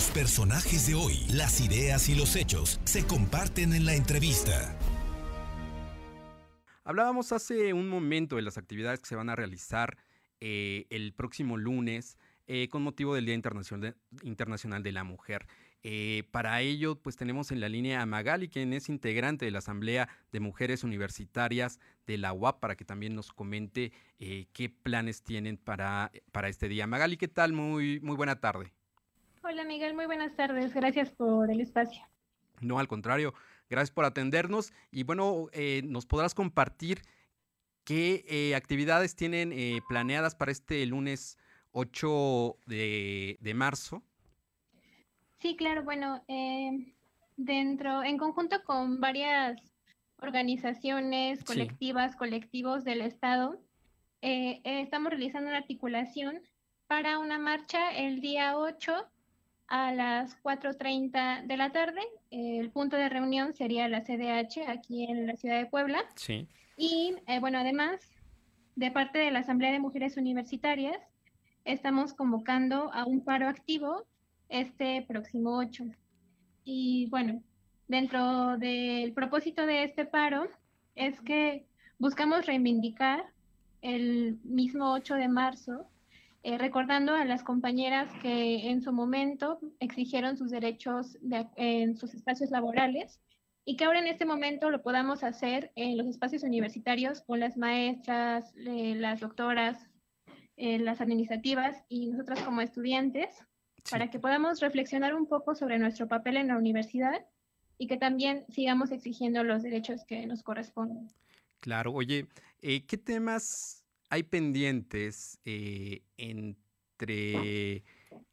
Los personajes de hoy, las ideas y los hechos se comparten en la entrevista. Hablábamos hace un momento de las actividades que se van a realizar eh, el próximo lunes eh, con motivo del Día Internacional de, la Mujer. Eh, para ello, pues tenemos en la línea a Magali, quien es integrante de la Asamblea de Mujeres Universitarias de la UAP, para que también nos comente qué planes tienen para, para este día. Magali, ¿qué tal? Muy, muy buena tarde. Hola Miguel, muy buenas tardes. Gracias por el espacio. No, al contrario, gracias por atendernos y bueno, nos podrás compartir qué actividades tienen planeadas para este lunes 8 de, marzo. Sí, claro, bueno, eh, dentro, en conjunto con varias organizaciones colectivas, colectivos del Estado, eh, eh, estamos realizando una articulación para una marcha el día 8 a las 4.30 de la tarde. el punto de reunión sería la CDH aquí en la ciudad de Puebla. Sí. Y bueno, además, de parte de la Asamblea de Mujeres Universitarias, estamos convocando a un paro activo este próximo 8. Y bueno, dentro del propósito de este paro es que buscamos reivindicar el mismo 8 de marzo, eh, recordando a las compañeras que en su momento exigieron sus derechos en sus espacios laborales y que ahora en este momento lo podamos hacer en los espacios universitarios con las maestras, eh, las doctoras, las administrativas y nosotras como estudiantes, para que podamos reflexionar un poco sobre nuestro papel en la universidad y que también sigamos exigiendo los derechos que nos corresponden. Claro, oye, eh, ¿qué temas hay pendientes eh, entre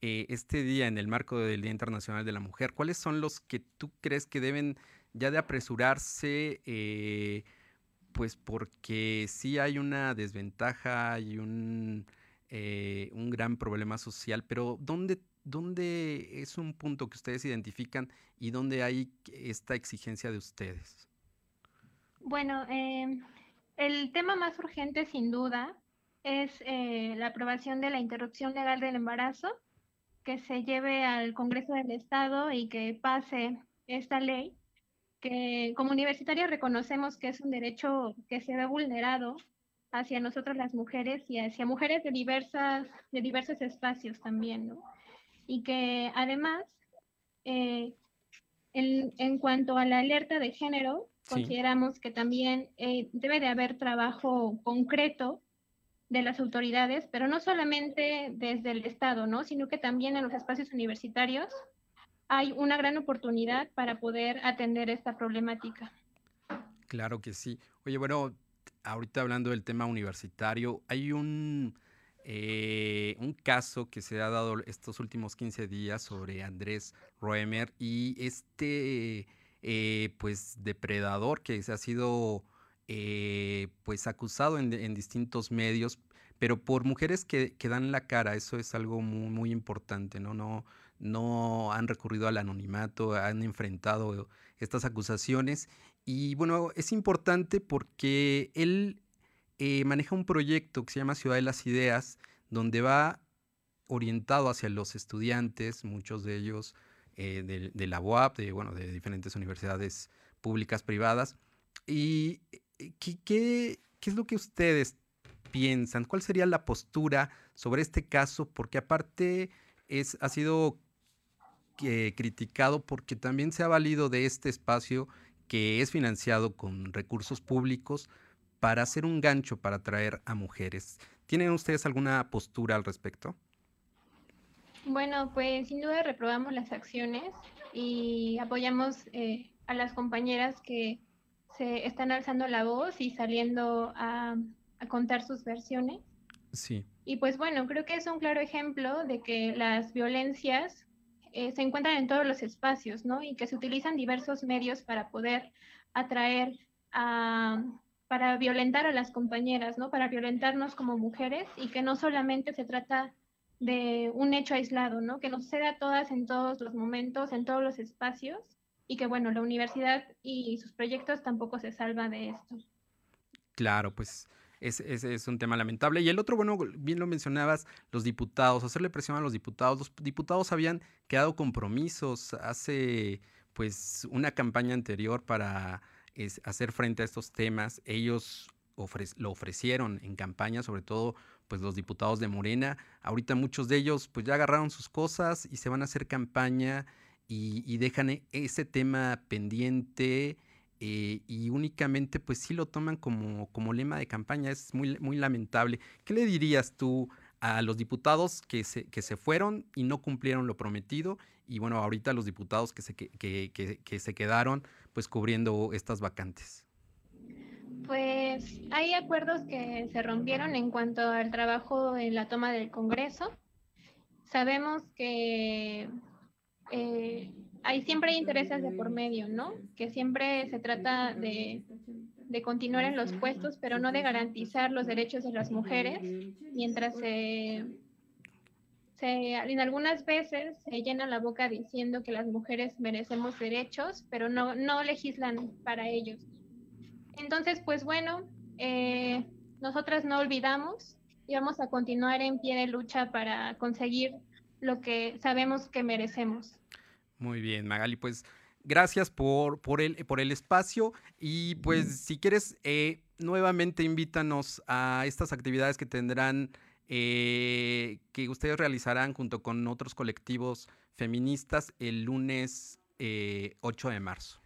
eh, este día en el marco del Día Internacional de la Mujer? ¿Cuáles son los que tú crees que deben ya de apresurarse? pues porque sí hay una desventaja y un, eh, un gran problema social, pero ¿dónde, ¿dónde es un punto que ustedes identifican y dónde hay esta exigencia de ustedes? Bueno, em, el tema más urgente sin duda es eh, la aprobación de la interrupción legal del embarazo, que se lleve al Congreso del Estado y que pase esta ley que como universitarios reconocemos que es un derecho que se ve vulnerado hacia nosotros las mujeres y hacia mujeres de diversas de diversos espacios también, ¿no? Y que además, eh, en, cuanto a la alerta de género, consideramos que también eh, debe de haber trabajo concreto de las autoridades, pero no solamente desde el Estado, ¿no? Sino que también en los espacios universitarios hay una gran oportunidad para poder atender esta problemática. Claro que sí. Oye, bueno, ahorita hablando del tema universitario, hay un, eh, un caso que se ha dado estos últimos 15 días sobre Andrés Roemer y este eh, pues depredador que se ha sido eh, pues acusado en, distintos medios, pero por mujeres que, que, dan la cara, eso es algo muy, muy importante, ¿no? No, no han recurrido al anonimato, han enfrentado estas acusaciones. Y bueno, es importante porque él eh, maneja un proyecto que se llama Ciudad de las Ideas, donde va orientado hacia los estudiantes, muchos de ellos eh, de, la UAP, de, bueno, de diferentes universidades públicas, privadas. ¿Y eh, qué, qué, qué es lo que ustedes piensan? ¿Cuál sería la postura sobre este caso? Porque aparte es, ha sido criticado porque también se ha valido de este espacio que es financiado con recursos públicos para hacer un gancho para atraer a mujeres. ¿Tienen ustedes alguna postura al respecto? Bueno, pues sin duda reprobamos las acciones y apoyamos eh, a las compañeras que se están alzando la voz y saliendo a, a contar sus versiones. Sí. Y pues bueno, creo que es un claro ejemplo de que las violencias eh, se encuentran en todos los espacios, ¿no? Y que se utilizan diversos medios para poder atraer a, para violentar a las compañeras, ¿no? Para violentarnos como mujeres y que no solamente se trata de un hecho aislado, ¿no? Que nos sucede a todas en todos los momentos, en todos los espacios y que, bueno, la universidad y sus proyectos tampoco se salva de esto. Claro, pues ese es, un tema lamentable. Y el otro, bueno, bien lo mencionabas, los diputados, hacerle presión a los diputados. Los diputados habían quedado compromisos hace pues una campaña anterior para hacer frente a estos temas. Ellos lo ofrecieron en campaña, sobre todo pues los diputados de Morena. Ahorita muchos de ellos pues ya agarraron sus cosas y se van a hacer campaña y, dejan e, ese tema pendiente eh, y únicamente pues sí lo toman como, como lema de campaña. Es muy, muy lamentable. ¿Qué le dirías tú a los diputados que se, que se fueron y no cumplieron lo prometido? Y bueno, ahorita los diputados que se, que, que se quedaron pues cubriendo estas vacantes. Pues hay acuerdos que se rompieron en cuanto al trabajo en la toma del Congreso. Sabemos que eh, hay siempre intereses de por medio, ¿no? Que siempre se trata de, continuar en los puestos, pero no de garantizar los derechos de las mujeres, mientras se, se, en algunas veces se llena la boca diciendo que las mujeres merecemos derechos, pero no, no legislan para ellos. Entonces, pues bueno, eh, nosotras no olvidamos y vamos a continuar en pie de lucha para conseguir lo que sabemos que merecemos. Muy bien, Magali, pues gracias por, por, el, por el espacio y pues si quieres, eh, nuevamente invítanos a estas actividades que tendrán, eh, que ustedes realizarán junto con otros colectivos feministas el lunes 8 de marzo.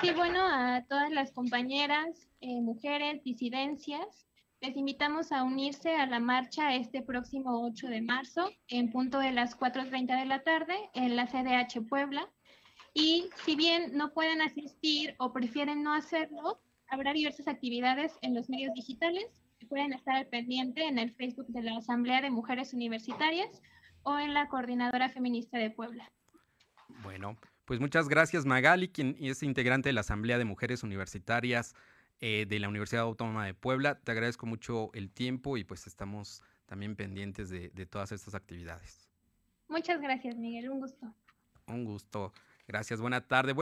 Sí, bueno, a todas las compañeras, eh, mujeres, disidencias, les invitamos a unirse a la marcha este próximo 8 de marzo en punto de las 4.30 de la tarde en la CDH Puebla. Y si bien no pueden asistir o prefieren no hacerlo, habrá diversas actividades en los medios digitales que pueden estar al pendiente en el Facebook de la Asamblea de Mujeres Universitarias o en la Coordinadora Feminista de Puebla. Bueno, pues muchas gracias Magali, quien es integrante de la Asamblea de Mujeres Universitarias eh, de la Universidad Autónoma de Puebla. Te agradezco mucho el tiempo y pues estamos también pendientes de, de todas estas actividades. Muchas gracias Miguel, un gusto. Un gusto. Gracias, buena tarde.